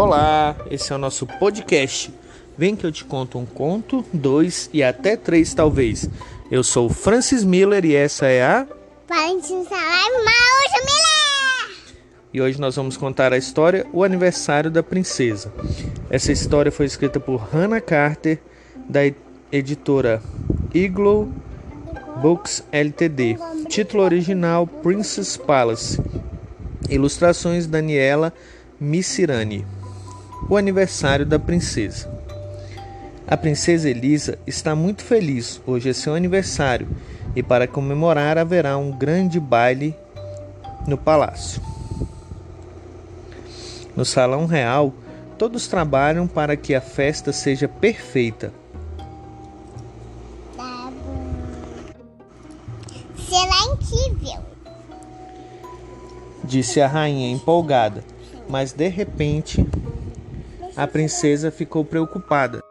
Olá, esse é o nosso podcast. Vem que eu te conto um conto, dois e até três talvez. Eu sou o Francis Miller e essa é a Valentina Live Maújo Miller! E hoje nós vamos contar a história O Aniversário da Princesa. Essa história foi escrita por Hannah Carter, da editora Eagle Books Ltd. Título original Princess Palace. Ilustrações Daniela Missirani. O aniversário da princesa. A princesa Elisa está muito feliz. Hoje é seu aniversário e para comemorar haverá um grande baile no palácio. No salão real, todos trabalham para que a festa seja perfeita. Será incrível. disse a rainha empolgada, mas de repente a princesa ficou preocupada.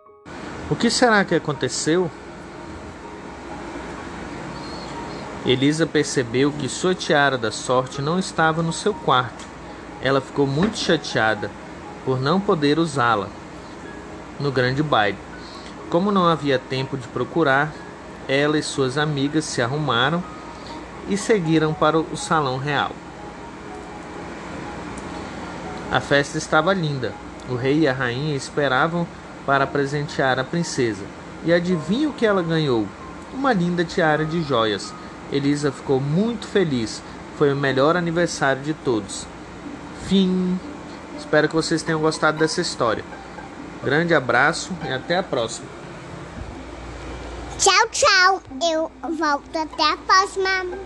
O que será que aconteceu? Elisa percebeu que sua tiara da sorte não estava no seu quarto. Ela ficou muito chateada por não poder usá-la no grande baile. Como não havia tempo de procurar, ela e suas amigas se arrumaram e seguiram para o salão real. A festa estava linda. O rei e a rainha esperavam para presentear a princesa. E adivinha o que ela ganhou? Uma linda tiara de joias. Elisa ficou muito feliz. Foi o melhor aniversário de todos. Fim. Espero que vocês tenham gostado dessa história. Grande abraço e até a próxima. Tchau, tchau. Eu volto até a próxima.